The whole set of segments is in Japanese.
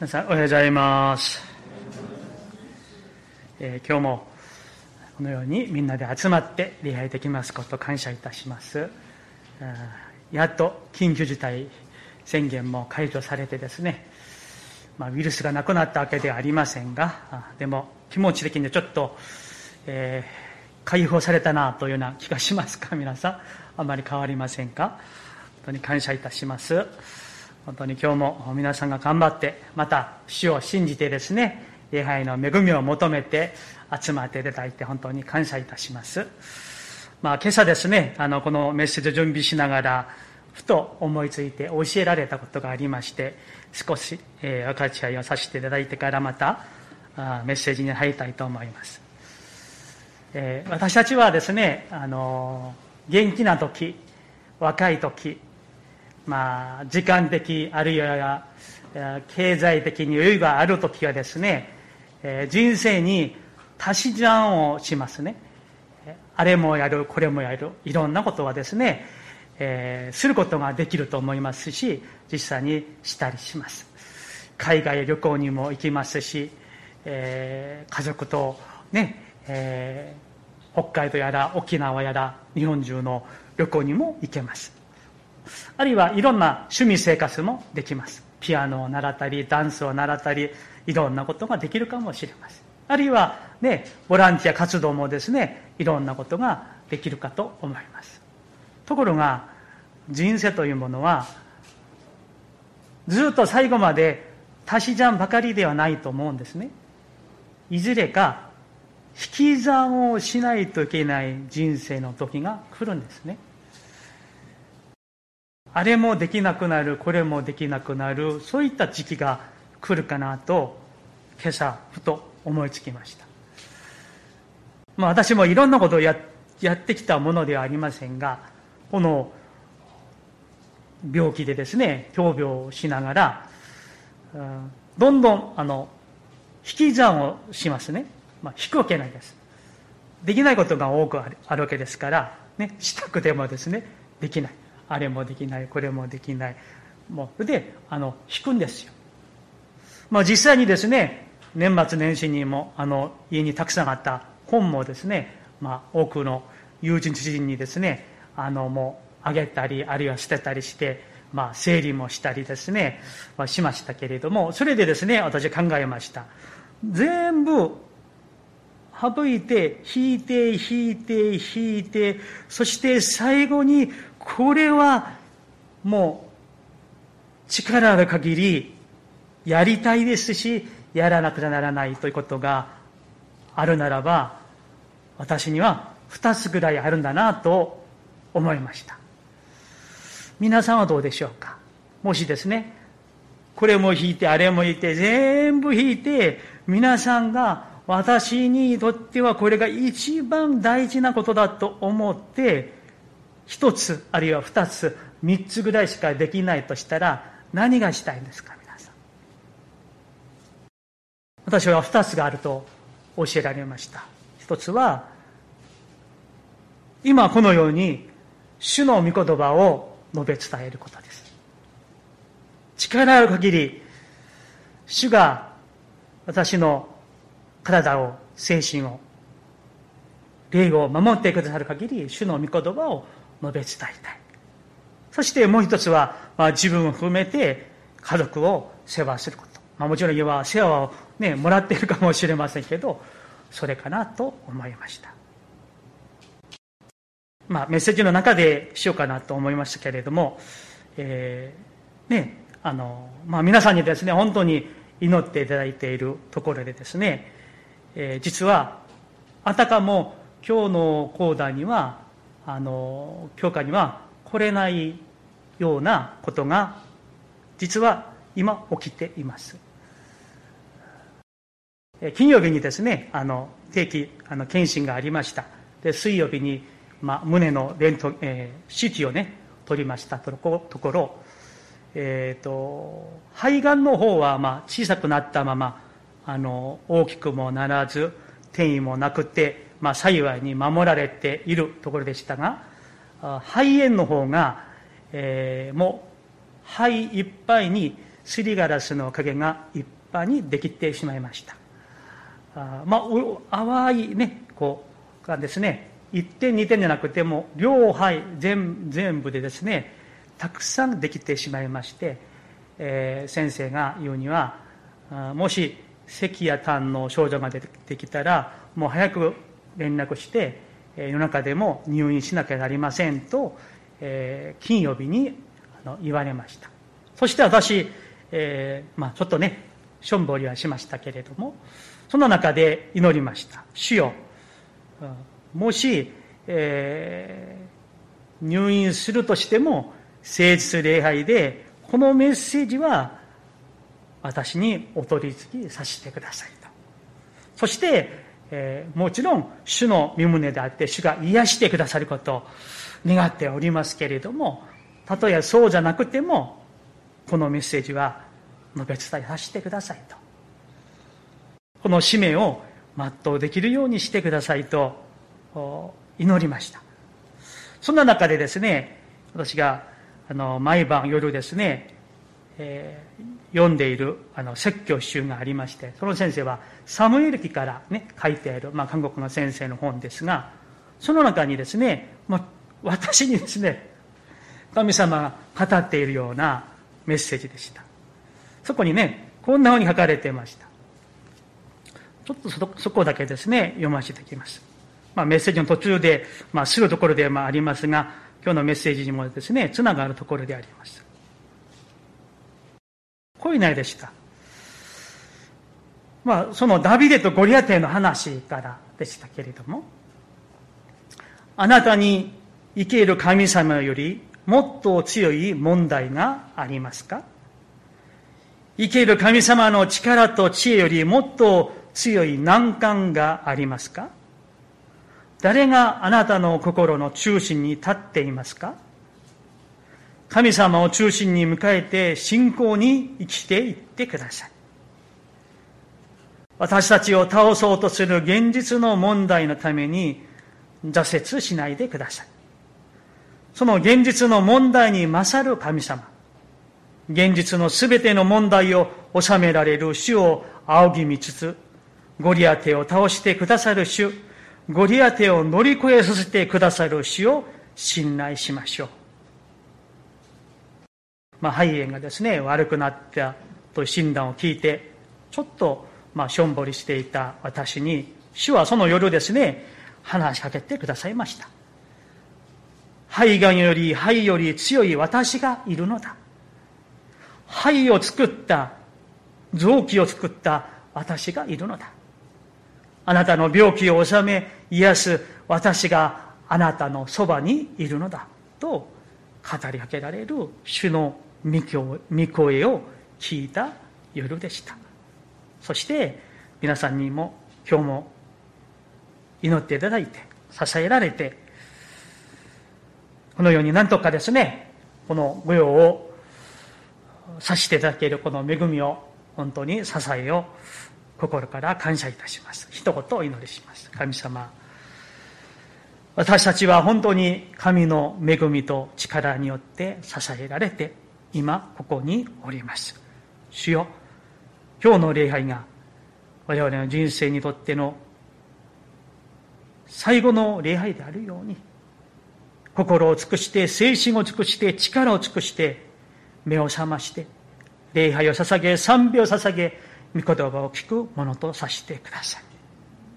皆さんおはようございます、えー、今日もこのようにみんなで集まって礼拝できますこと感謝いたします。やっと緊急事態宣言も解除されてですね、まあ、ウイルスがなくなったわけではありませんがでも気持ち的にちょっと、えー、解放されたなというような気がしますか？皆さんあまり変わりませんか？本当に感謝いたします。本当に今日も皆さんが頑張ってまた主を信じてですね礼拝の恵みを求めて集まっていただいて本当に感謝いたします。まあ今朝ですねあのこのメッセージを準備しながらふと思いついて教えられたことがありまして少し、えー、分かち合いをさせていただいてからまたあメッセージに入りたいと思います、えー、私たちはですねあの元気な時若い時まあ、時間的あるいは経済的に余裕がある時はですね、え人生に足し算をしますね。あれもやるこれもやるいろんなことはですね、えー、することができると思いますし実際にしたりします。海外旅行にも行きますし、えー、家族とね、え、北海道やら沖縄やら日本中の旅行にも行けます。あるいはいろんな趣味生活もできます。ピアノを習ったりダンスを習ったりいろんなことができるかもしれません。あるいはねボランティア活動もですねいろんなことができるかと思います。ところが人生というものはずっと最後まで足し算ばかりではないと思うんですね。いずれか引き算をしないといけない人生の時が来るんですね。あれもできなくなるこれもできなくなるそういった時期が来るかなと今朝ふと思いつきました。まあ私もいろんなことをややってきたものではありませんがこの病気でですね闘病をしながら、うん、どんどんあの引き算をしますね、まあ、引くわけないです。できないことが多くあるあるわけですからねしたくてもですねできない。あれもできないこれもできない。もうであの引くんですよ。まあ実際にですね年末年始にもあの家にたくさんあった本もですね、まあ、多くの友人知人にですねあのもうあげたりあるいは捨てたりして、まあ、整理もしたりですね、まあ、しましたけれどもそれでですね私は考えました。全部省いて引いて引いて引いてそして最後にこれはもう力ある限りやりたいですしやらなくてならないということがあるならば私には2つぐらいあるんだなと思いました。皆さんはどうでしょうか？もしですねこれも引いてあれも引いて全部引いて皆さんが私にとってはこれが一番大事なことだと思って一つあるいは二つ三つぐらいしかできないとしたら何がしたいんですか皆さん？私は二つがあると教えられました。一つは今このように主の御言葉を述べ伝えることです。力ある限り主が私の体を精神を霊を守ってくださる限り主の御言葉を述べ伝えたい。そしてもう一つは、まあ、自分を含めて家族を世話すること。まあ、もちろん今は世話をね、もらっているかもしれませんけど、それかなと思いました。まあ、メッセージの中でしようかなと思いましたけれども、えー、ね、あの、まあ、皆さんにですね、本当に祈っていただいているところでですね、えー、実は、あたかも今日の講談にはあの教会には来れないようなことが実は今起きています。金曜日にですねあの定期あの検診がありました。で水曜日に、まあ、胸のレント、えー、CT をね取りました。ところ、えーと、肺がんの方は、まあ、小さくなったままあの大きくもならず転移もなくてまあ、幸いに守られているところでしたが肺炎の方が、えー、もう肺いっぱいにすりガラスの影がいっぱいにできてしまいました。あまあ淡いねこうがですね。1点2点じゃなくても両肺全全部でですねたくさんできてしまいまして、えー、先生が言うにはもし咳や痰の症状が出てきたらもう早く連絡してえ夜中でも入院しなきゃなりませんと、え、金曜日にあの言われました。そして私、え、まあ、ちょっとねしょんぼりはしましたけれどもその中で祈りました。主よもし、えー、入院するとしても誠実礼拝でこのメッセージは私にお取り付きさせてくださいと。そして、えー、もちろん主の身旨であって主が癒してくださることを願っておりますけれどもたとえそうじゃなくてもこのメッセージは述べ伝えさせてくださいと。この使命を全うできるようにしてくださいと祈りました。そんな中でですね私があの毎晩夜ですね、えー、読んでいるあの説教集がありましてその先生はサムエル記からね書いてある、まあ、韓国の先生の本ですがその中にですね、まあ、私にですね神様が語っているようなメッセージでした。そこにねこんなふうに書かれていました。ちょっとそこだけですね読ませていきます。まあ、メッセージの途中で、まあ、すぐところでまあありますが、今日のメッセージにもですね、つながるところであります。こういう内でした。まあ、そのダビデとゴリアテの話からでしたけれども、あなたに生ける神様よりもっと強い問題がありますか？生ける神様の力と知恵よりもっと強い難関がありますか？誰があなたの心の中心に立っていますか？神様を中心に迎えて信仰に生きていってください。私たちを倒そうとする現実の問題のために挫折しないでください。その現実の問題に勝る神様、現実のすべての問題を収められる主を仰ぎ見つつ、ゴリアテを倒してくださる主、ゴリアテを乗り越えさせてくださる主を信頼しましょう。まあ、肺炎がですね、悪くなったという診断を聞いて、ちょっと、まあ、しょんぼりしていた私に、主はその夜ですね、話しかけてくださいました。肺がんより肺より強い私がいるのだ。肺を作った、臓器を作った私がいるのだ。あなたの病気を治め、癒す私があなたのそばにいるのだ。と語りかけられる主の御声を聞いた夜でした。そして皆さんにも今日も祈っていただいて、支えられて、このようになんとかですね、この御用をさしていただけるこの恵みを本当に支えを心から感謝いたします。一言お祈りします。神様、私たちは本当に神の恵みと力によって支えられて、今ここにおります。主よ、今日の礼拝が我々の人生にとっての最後の礼拝であるように、心を尽くして、精神を尽くして、力を尽くして、目を覚まして、礼拝を捧げ、賛美を捧げ、御言葉を聞くものとさせてください。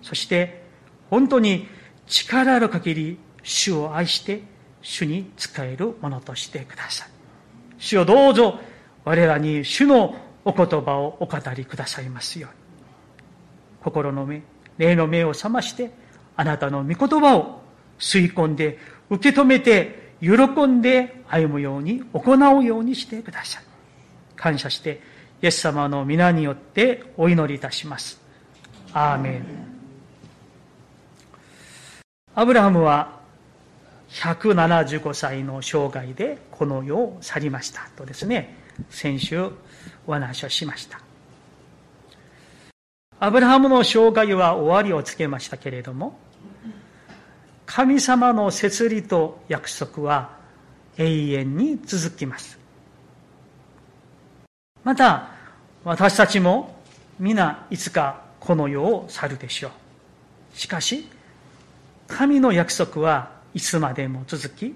そして、本当に力ある限り主を愛して主に仕えるものとしてください。主をどうぞ我らに主のお言葉をお語りくださいますように。心の目、霊の目を覚まして、あなたの御言葉を吸い込んで、受け止めて、喜んで歩むように、行うようにしてください。感謝して、イエス様の皆によってお祈りいたします。アーメン。アブラハムは175歳の生涯でこの世を去りましたとですね、先週お話をしました。アブラハムの生涯は終わりをつけましたけれども、神様の設理と約束は永遠に続きます。また、私たちも皆いつかこの世を去るでしょう。しかし、神の約束はいつまでも続き、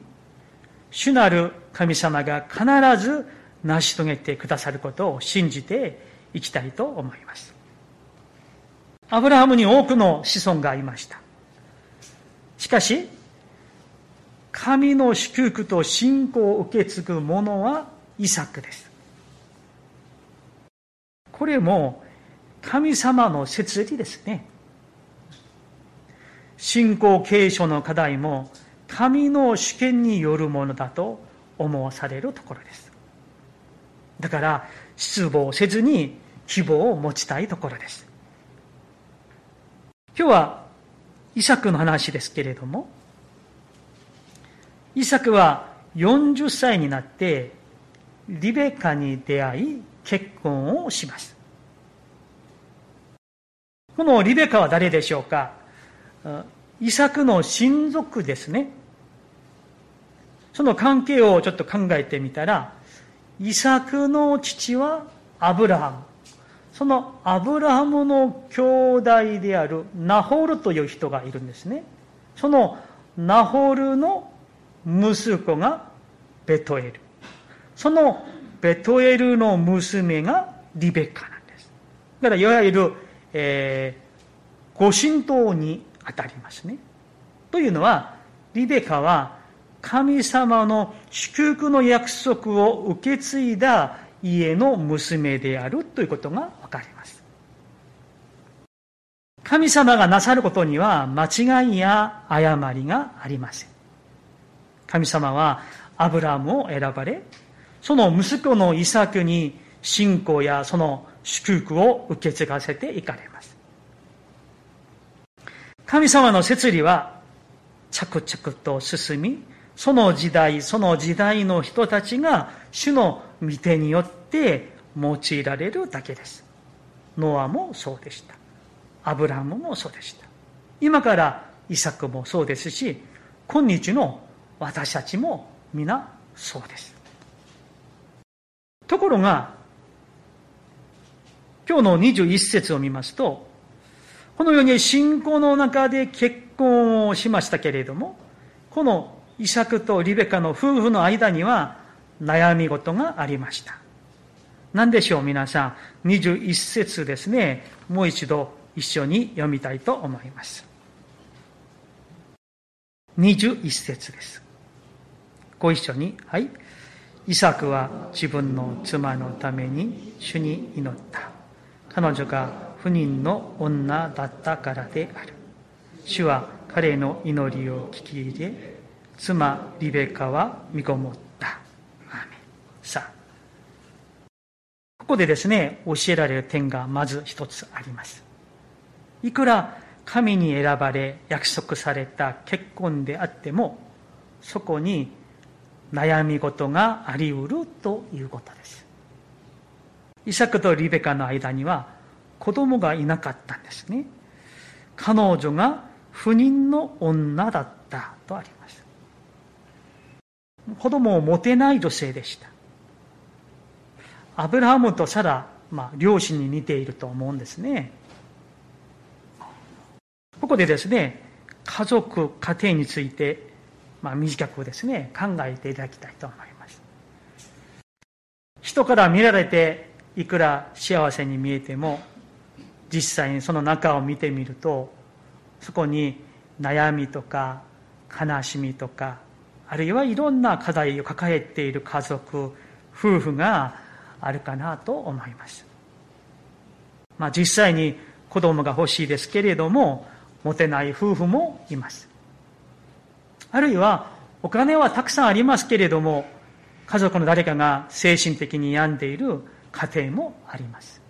主なる神様が必ず成し遂げてくださることを信じていきたいと思います。アブラハムに多くの子孫がいました。しかし、神の祝福と信仰を受け継ぐ者はイサクです。これも神様の設理ですね。信仰継承の課題も神の主権によるものだと思わされるところです。だから、失望せずに希望を持ちたいところです。今日は、イサクの話ですけれども、イサクは40歳になって、リベカに出会い、結婚をします。このリベカは誰でしょうか？イサクの親族ですね。その関係をちょっと考えてみたら、イサクの父はアブラハム。そのアブラハムの兄弟であるナホルという人がいるんですね。そのナホルの息子がベトエル。そのベトエルの娘がリベッカなんです。だからいわゆる、えー、ご神道に当たりますね。というのは、リベカは神様の祝福の約束を受け継いだ家の娘であるということがわかります。神様がなさることには間違いや誤りがありません。神様はアブラムを選ばれ、その息子のイサクに信仰やその祝福を受け継がせていかれます。神様の摂理は着々と進み、その時代、その時代の人たちが主の御手によって用いられるだけです。ノアもそうでした。アブラムもそうでした。今からイサクもそうですし、今日の私たちも皆そうです。ところが、今日の21節を見ますと、このように信仰の中で結婚をしましたけれども、このイサクとリベカの夫婦の間には悩み事がありました。何でしょう皆さん？21節ですね。もう一度一緒に読みたいと思います。21節です。ご一緒に。はい。イサクは自分の妻のために主に祈った。彼女が不妊の女だったからである。主は彼の祈りを聞き入れ、妻リベカは見こもった。さあ、ここでですね、教えられる点がまず一つあります。いくら神に選ばれ約束された結婚であっても、そこに悩み事があり得るということです。イサクとリベカの間には子供がいなかったんですね。彼女が不妊の女だったとあります。子供を持てない女性でした。アブラハムとサラ、まあ、両親に似ていると思うんですね。ここでですね、家族、家庭について、まあ、短くですね、考えていただきたいと思います。人から見られて、いくら幸せに見えても、実際にその中を見てみると、そこに悩みとか悲しみとかあるいはいろんな課題を抱えている家族、夫婦があるかなと思います。まあ実際に子供が欲しいですけれども、持てない夫婦もいます。あるいはお金はたくさんありますけれども、家族の誰かが精神的に病んでいる家庭もあります。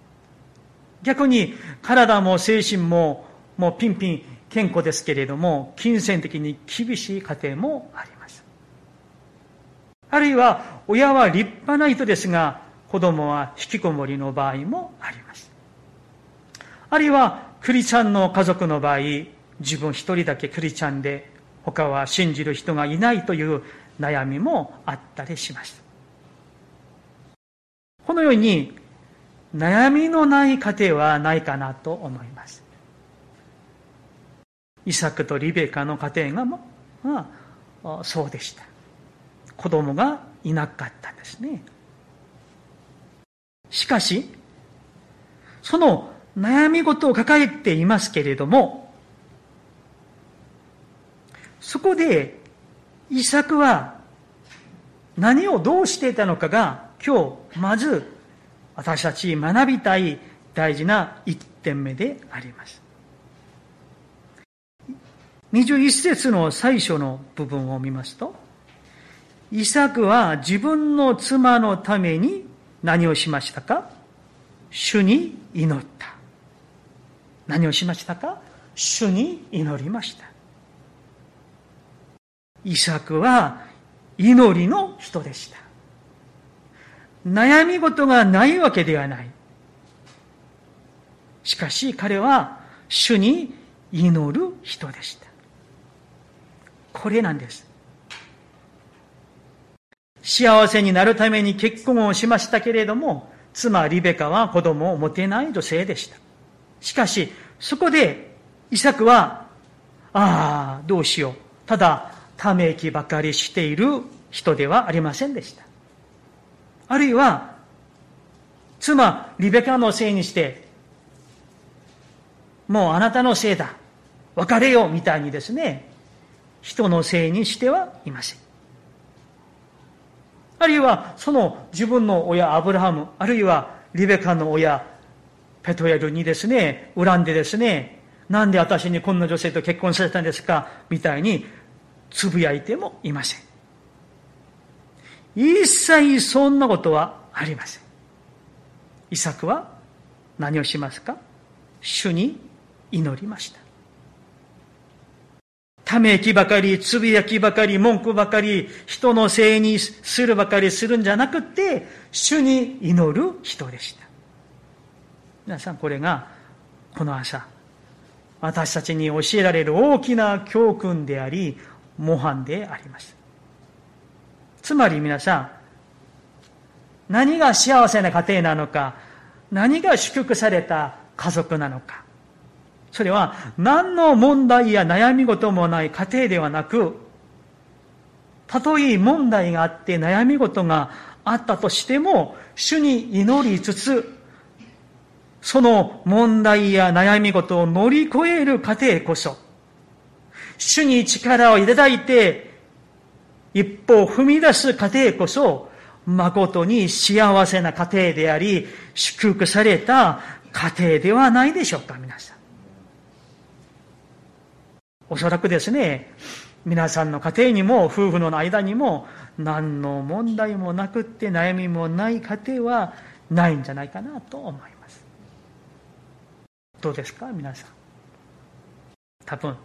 逆に体も精神ももうピンピン健康ですけれども、金銭的に厳しい家庭もあります。あるいは親は立派な人ですが子供は引きこもりの場合もありますあるいはクリチャンの家族の場合自分一人だけクリチャンで他は信じる人がいないという悩みもあったりしますこのように悩みのない家庭はないかなと思います。イサクとリベカの家庭が、まあ、そうでした。子供がいなかったんですね。しかし、その悩み事を抱えていますけれども、そこで、イサクは何をどうしていたのかが今日、まず私たち学びたい大事な一点目であります。21節の最初の部分を見ますと、イサクは自分の妻のために何をしましたか？主に祈った。何をしましたか？主に祈りました。イサクは祈りの人でした。悩み事がないわけではない。しかし彼は主に祈る人でした。これなんです。幸せになるために結婚をしましたけれども、妻リベカは子供を持てない女性でした。しかし、そこで、イサクは、ああ、どうしよう。ただ、ため息ばかりしている人ではありませんでした。あるいは、妻、リベカのせいにして、もうあなたのせいだ。別れようみたいにですね、人のせいにしてはいません。あるいは、その自分の親、アブラハム、あるいはリベカの親、ペトエルにですね、恨んでですね、なんで私にこんな女性と結婚させたんですかみたいにつぶやいてもいません。一切そんなことはありません。イサクは何をしますか？主に祈りました。ため息ばかり、つぶやきばかり、文句ばかり、人のせいにするばかりするんじゃなくて、主に祈る人でした。皆さん、これが、この朝、私たちに教えられる大きな教訓であり、模範であります。つまり皆さん、何が幸せな家庭なのか、何が祝福された家族なのか。それは何の問題や悩み事もない家庭ではなく、たとえ問題があって悩み事があったとしても、主に祈りつつ、その問題や悩み事を乗り越える家庭こそ、主に力をいただいて一歩踏み出す過程こそ、誠に幸せな家庭であり、祝福された家庭ではないでしょうか、皆さん。おそらくですね、皆さんの家庭にも、夫婦の間にも、何の問題もなくって悩みもない家庭はないんじゃないかなと思います。どうですか、皆さん。多分、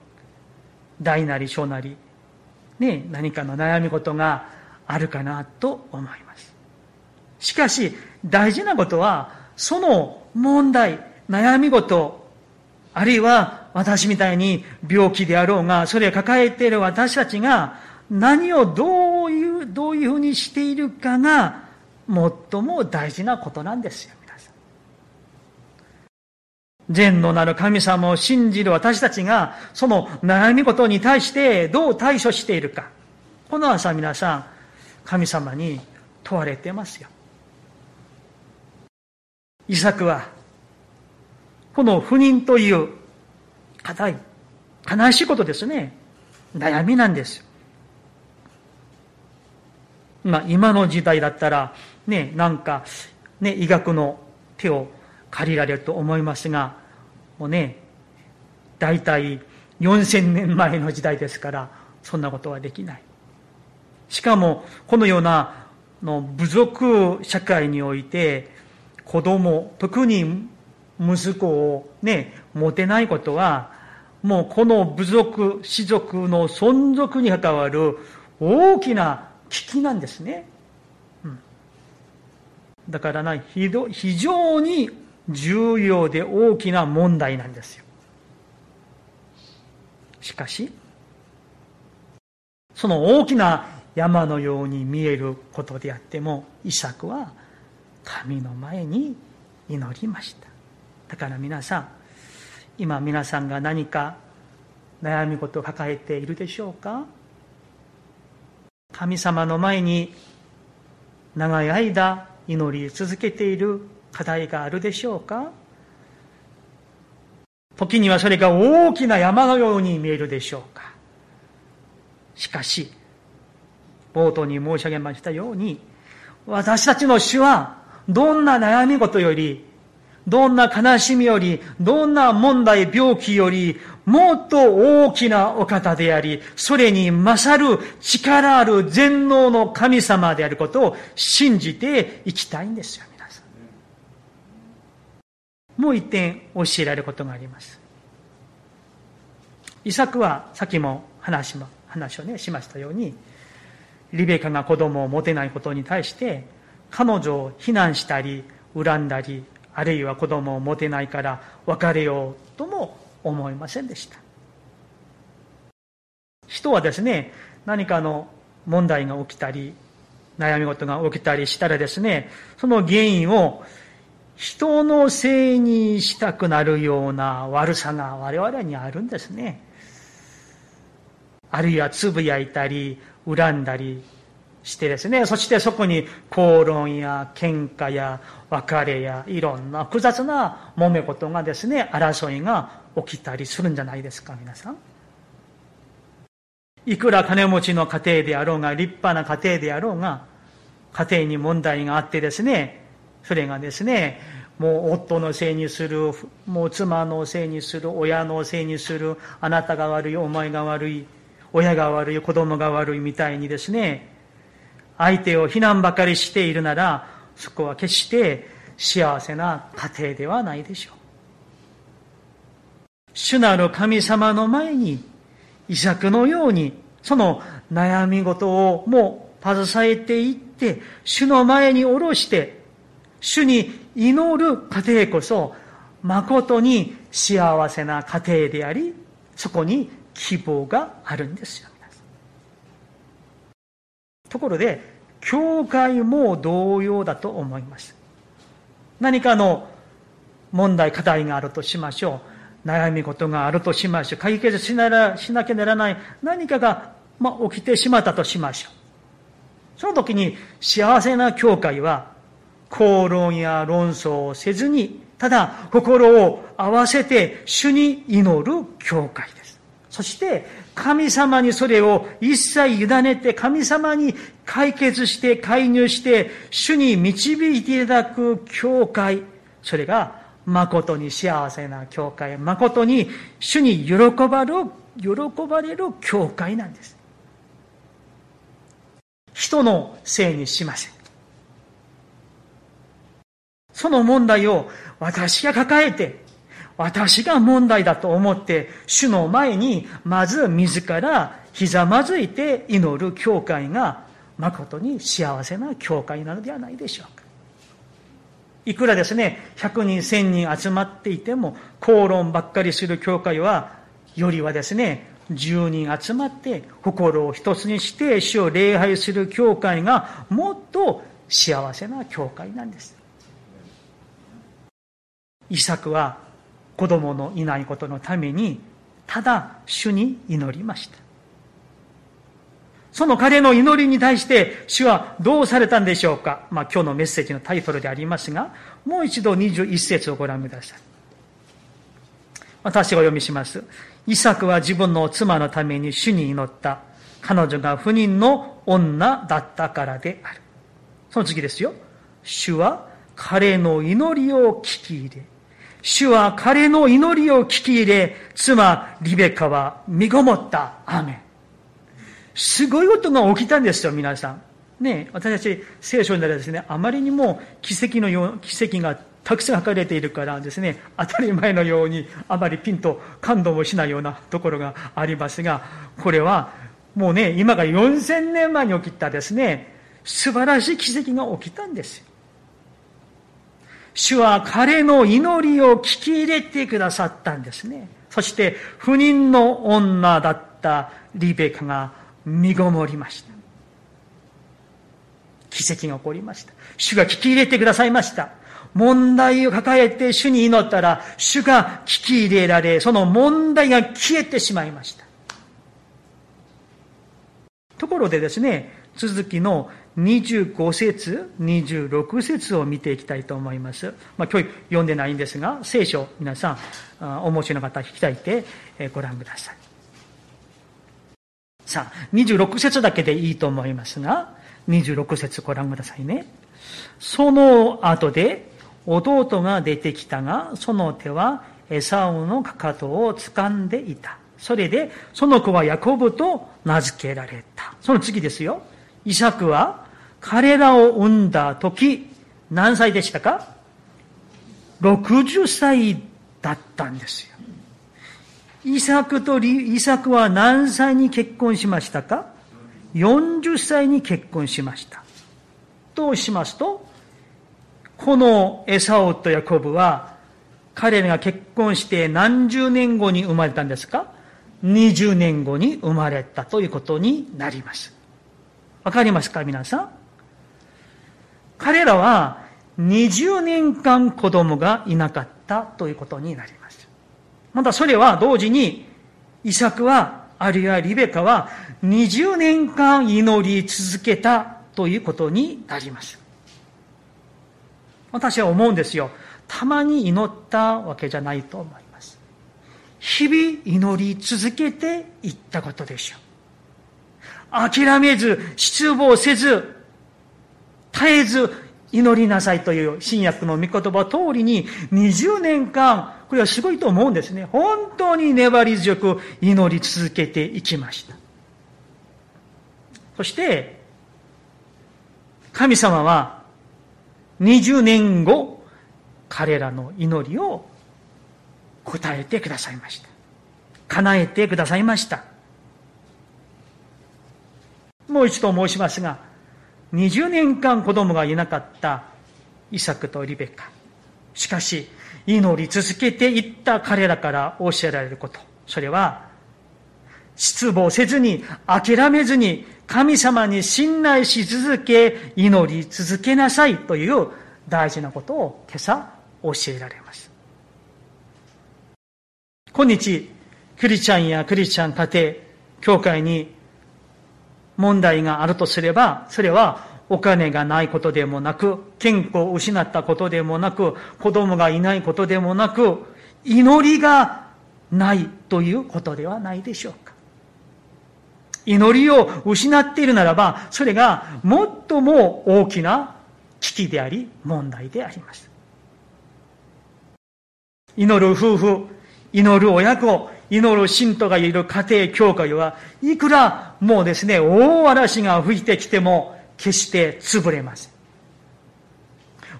大なり小なり、ね、何かの悩み事があるかなと思います。しかし、大事なことは、その問題、悩み事、あるいは私みたいに病気であろうが、それを抱えている私たちが何をどういう、どういうふうにしているかが最も大事なことなんですよ。善のなる神様を信じる私たちが、その悩み事に対してどう対処しているか。この朝皆さん、神様に問われてますよ。イサクは、この不妊という硬い、悲しいことですね。悩みなんですよ。まあ、今の時代だったら、ね、なんか、ね、医学の手を借りられると思いますが、もうね、大体4000年前の時代ですから、そんなことはできない。しかも、このようなの部族社会において、子供、特に息子をね、持てないことは、もうこの部族、士族の存続に関わる大きな危機なんですね。うん、だからな、非常に重要で大きな問題なんですよ。しかし、その大きな山のように見えることであっても、イサクは神の前に祈りましただから皆さん今皆さんが何か悩み事を抱えているでしょうか？神様の前に長い間祈り続けている課題があるでしょうか？時にはそれが大きな山のように見えるでしょうか？しかし、冒頭に申し上げましたように、私たちの主は、どんな悩み事より、どんな悲しみより、どんな問題、病気より、もっと大きなお方であり、それに勝る力ある全能の神様であることを信じていきたいんですよ、もう一点教えられることがあります。イサクは、さっきも話も、話をね、しましたように、リベカが子供を持てないことに対して、彼女を非難したり、恨んだり、あるいは子供を持てないから別れようとも思いませんでした。人はですね、何かの問題が起きたり、悩み事が起きたりしたらですね、その原因を人のせいにしたくなるような悪さが我々にあるんですね。あるいはつぶやいたり、恨んだりしてですね、そしてそこに口論や喧嘩や別れやいろんな複雑な揉め事がですね、争いが起きたりするんじゃないですか、皆さん。いくら金持ちの家庭であろうが、立派な家庭であろうが、家庭に問題があってですね、それがですね、もう夫のせいにする、もう妻のせいにする、親のせいにする、あなたが悪い、お前が悪い、親が悪い、子供が悪いみたいにですね、相手を非難ばかりしているなら、そこは決して幸せな家庭ではないでしょう。主なる神様の前に、遺作のように、その悩み事をもう携えていって、主の前に下ろして、主に祈る家庭こそ、誠に幸せな家庭であり、そこに希望があるんですよ。ところで、教会も同様だと思います。何かの問題、課題があるとしましょう。悩み事があるとしましょう。解決しならしなきゃならない何かが、まあ、起きてしまったとしましょう。その時に幸せな教会は、口論や論争をせずに、ただ心を合わせて主に祈る教会です。そして、神様にそれを一切委ねて、神様に解決して介入して、主に導いていただく教会、それが誠に幸せな教会、誠に主に喜ばれる、喜ばれる教会なんです。人のせいにしません。その問題を私が抱えて、私が問題だと思って、主の前に、まず自らひざまずいて祈る教会が、誠に幸せな教会なのではないでしょうか。いくらですね、100人、1000人集まっていても、口論ばっかりする教会は、よりはですね、10人集まって心を一つにして主を礼拝する教会がもっと幸せな教会なんです。イサクは子供のいないことのために、ただ主に祈りました。その彼の祈りに対して主はどうされたんでしょうかまあ今日のメッセージのタイトルでありますが、もう一度21節をご覧ください。私が読みします。イサクは自分の妻のために主に祈った。彼女が不妊の女だったからである。その次ですよ。主は彼の祈りを聞き入れ、主は彼の祈りを聞き入れ、妻、リベカは身ごもった。アーメン。すごいことが起きたんですよ、皆さん。ね、私たち聖書にはですね、あまりにも奇跡のよう、奇跡がたくさん書かれているからですね、当たり前のようにあまりピンと感動もしないようなところがありますが、これはもうね、今が4000年前に起きたですね、素晴らしい奇跡が起きたんですよ。主は彼の祈りを聞き入れてくださったんですね。そして不妊の女だったリベカが身ごもりました。奇跡が起こりました。主が聞き入れてくださいました。問題を抱えて主に祈ったら、主が聞き入れられ、その問題が消えてしまいました。ところでですね、続きの25節、26節を見ていきたいと思います。まあ、今日読んでないんですが、聖書、皆さん、お持ちの方、引きたいてご覧ください。さあ、26節だけでいいと思いますが、26節ご覧くださいね。その後で、弟が出てきたが、その手はエサウのかかとを掴んでいた。それで、その子はヤコブと名付けられた。その次ですよ。イサクは彼らを産んだ時、何歳でしたか ?60 歳だったんですよ。イサクとイサクは何歳に結婚しましたか ?40 歳に結婚しました。としますと、このエサオとヤコブは、彼らが結婚して何十年後に生まれたんですか ?20 年後に生まれたということになります。わかりますか皆さん彼らは20年間子供がいなかったということになります。またそれは同時に、イサクは、あるいはリベカは20年間祈り続けたということになります。私は思うんですよ。たまに祈ったわけじゃないと思います。日々祈り続けていったことでしょう。諦めず、失望せず、絶えず祈りなさいという新約の御言葉通りに20年間、これはすごいと思うんですね。本当に粘り強く祈り続けていきました。そして、神様は20年後、彼らの祈りを答えてくださいました。叶えてくださいました。もう一度申しますが、20年間子供がいなかったイサクとリベカ。しかし、祈り続けていった彼らから教えられること。それは、失望せずに、諦めずに、神様に信頼し続け、祈り続けなさいという大事なことを今朝教えられます。今日、クリスチャンやクリスチャン家庭、教会に問題があるとすれば、それはお金がないことでもなく、健康を失ったことでもなく、子供がいないことでもなく、祈りがないということではないでしょうか。祈りを失っているならば、それが最も大きな危機であり、問題であります。祈る夫婦、祈る親子、祈る信徒がいる家庭教会はいくらもうですね、大嵐が吹いてきても決して潰れません。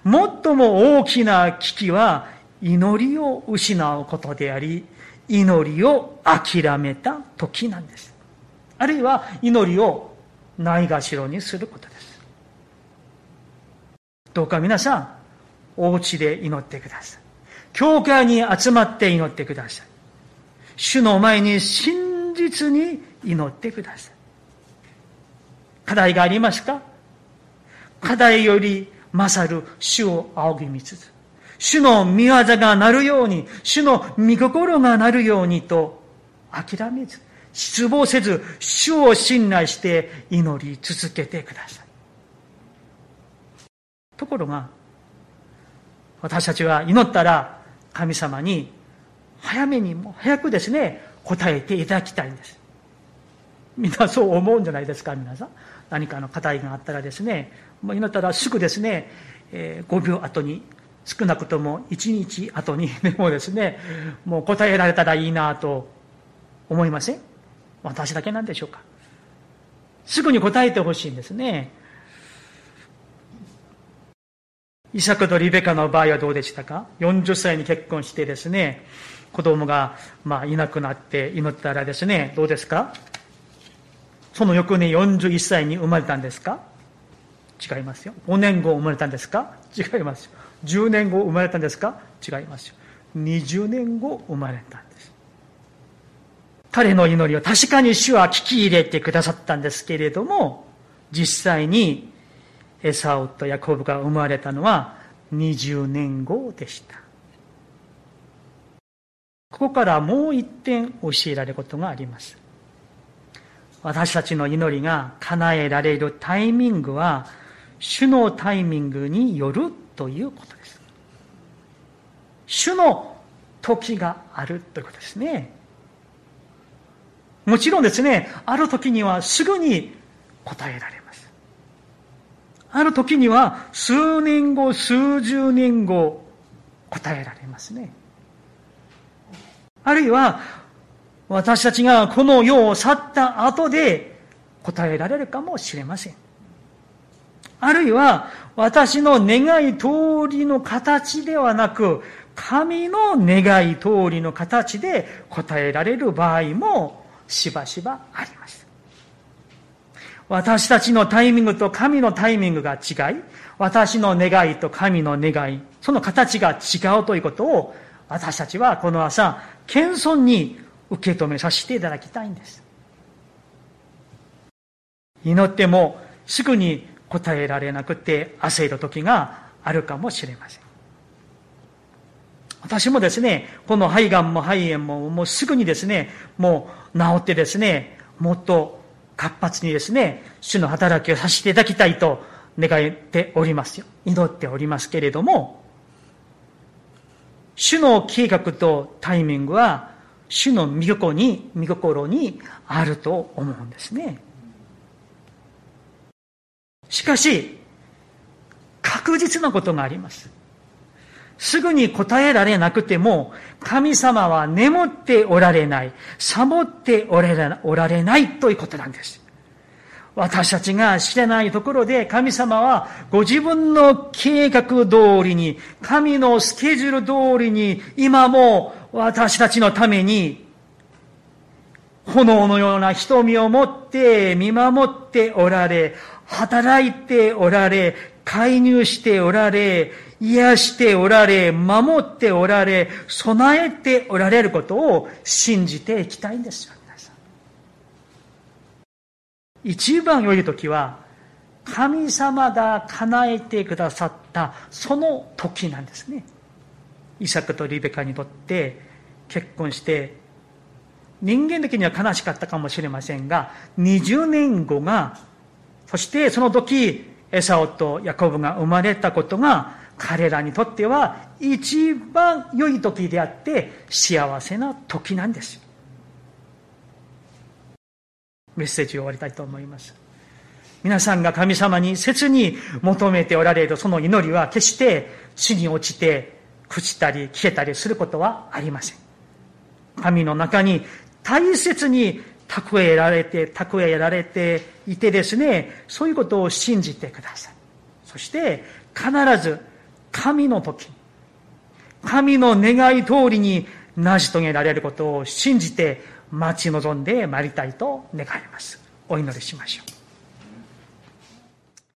最も大きな危機は祈りを失うことであり、祈りを諦めた時なんです。あるいは祈りをないがしろにすることです。どうか皆さん、お家で祈ってください。教会に集まって祈ってください。主の前に真実に祈ってください。課題がありますか？課題より勝る主を仰ぎ見つつ、主の見業がなるように、主の御心がなるようにと諦めず、失望せず、主を信頼して祈り続けてください。ところが、私たちは祈ったら神様に早めにも早くですね、答えていただきたいんです。みんなそう思うんじゃないですか、皆さん。何かの課題があったらですね、もう祈ったらすぐですね、えー、5秒後に、少なくとも1日後に でもですね、もう答えられたらいいなと思いません？私だけなんでしょうか。すぐに答えてほしいんですね。イサクとリベカの場合はどうでしたか ?40 歳に結婚してですね、子供が、まあ、いなくなって祈ったらですね、どうですか？その翌年41歳に生まれたんですか？違いますよ。5年後生まれたんですか？違いますよ。10年後生まれたんですか？違いますよ。20年後生まれたんです。彼の祈りを確かに主は聞き入れてくださったんですけれども、実際にエサオとヤコブが生まれたのは20年後でした。ここからもう一点教えられることがあります。私たちの祈りが叶えられるタイミングは、主のタイミングによるということです。主の時があるということですね。もちろんですね、ある時にはすぐに答えられます。ある時には数年後、数十年後、答えられますね。あるいは、私たちがこの世を去った後で答えられるかもしれません。あるいは、私の願い通りの形ではなく、神の願い通りの形で答えられる場合もしばしばあります。私たちのタイミングと神のタイミングが違い、私の願いと神の願い、その形が違うということを私たちはこの朝、謙遜に受け止めさせていただきたいんです。祈ってもすぐに答えられなくて焦る時があるかもしれません。私もですね、この肺がんも肺炎ももうすぐにですね、もう治ってですね、もっと活発にですね、主の働きをさせていただきたいと願っておりますよ。祈っておりますけれども、主の計画とタイミングは、主の御心に、御心にあると思うんですね。しかし、確実なことがあります。すぐに答えられなくても、神様は眠っておられない、サボっておられないということなんです。私たちが知れないところで神様はご自分の計画通りに、神のスケジュール通りに、今も私たちのために、炎のような瞳を持って見守っておられ、働いておられ、介入しておられ、癒しておられ、守っておられ、備えておられることを信じていきたいんですよ、一番良い時は、神様が叶えてくださったその時なんですね。イサクとリベカにとって結婚して、人間的には悲しかったかもしれませんが、20年後が、そしてその時、エサオとヤコブが生まれたことが彼らにとっては一番良い時であって幸せな時なんです。メッセージを終わりたいと思います。皆さんが神様に切に求めておられるその祈りは決して地に落ちて朽ちたり消えたりすることはありません。神の中に大切に蓄えられて、蓄えられていてですね、そういうことを信じてください。そして必ず神の時、神の願い通りに成し遂げられることを信じて待ち望んでまいりたいと願います。お祈りしましょう。